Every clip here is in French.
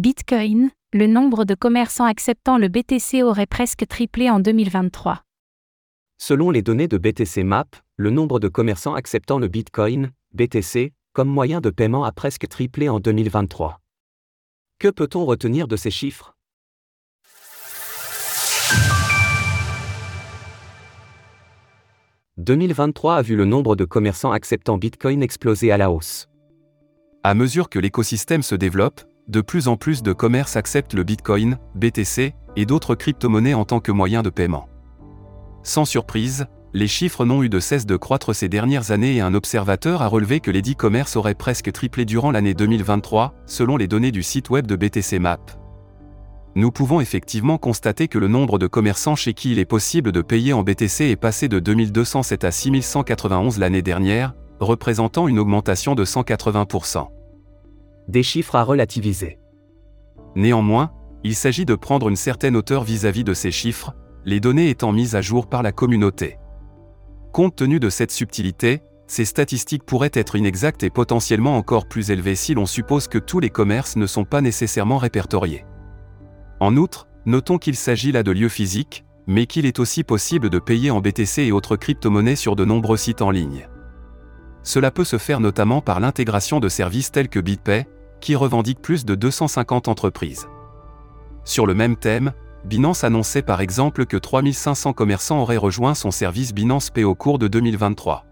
Bitcoin, le nombre de commerçants acceptant le BTC aurait presque triplé en 2023. Selon les données de BTC Map, le nombre de commerçants acceptant le Bitcoin, BTC, comme moyen de paiement a presque triplé en 2023. Que peut-on retenir de ces chiffres? 2023 a vu le nombre de commerçants acceptant Bitcoin exploser à la hausse. À mesure que l'écosystème se développe, de plus en plus de commerces acceptent le Bitcoin, BTC et d'autres crypto-monnaies en tant que moyen de paiement. Sans surprise, les chiffres n'ont eu de cesse de croître ces dernières années et un observateur a relevé que les dix commerces auraient presque triplé durant l'année 2023, selon les données du site web de BTC Map. Nous pouvons effectivement constater que le nombre de commerçants chez qui il est possible de payer en BTC est passé de 2207 à 6191 l'année dernière, représentant une augmentation de 180%. Des chiffres à relativiser. Néanmoins, il s'agit de prendre une certaine hauteur vis-à-vis de ces chiffres, les données étant mises à jour par la communauté. Compte tenu de cette subtilité, ces statistiques pourraient être inexactes et potentiellement encore plus élevées si l'on suppose que tous les commerces ne sont pas nécessairement répertoriés. En outre, notons qu'il s'agit là de lieux physiques, mais qu'il est aussi possible de payer en BTC et autres crypto-monnaies sur de nombreux sites en ligne. Cela peut se faire notamment par l'intégration de services tels que BitPay, qui revendique plus de 250 entreprises. Sur le même thème, Binance annonçait par exemple que 3500 commerçants auraient rejoint son service Binance Pay au cours de 2023.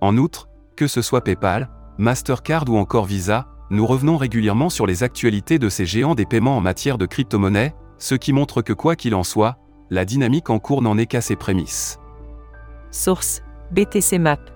En outre, que ce soit PayPal, Mastercard ou encore Visa, nous revenons régulièrement sur les actualités de ces géants des paiements en matière de crypto-monnaie, ce qui montre que quoi qu'il en soit, la dynamique en cours n'en est qu'à ses prémices. Source BTC Map.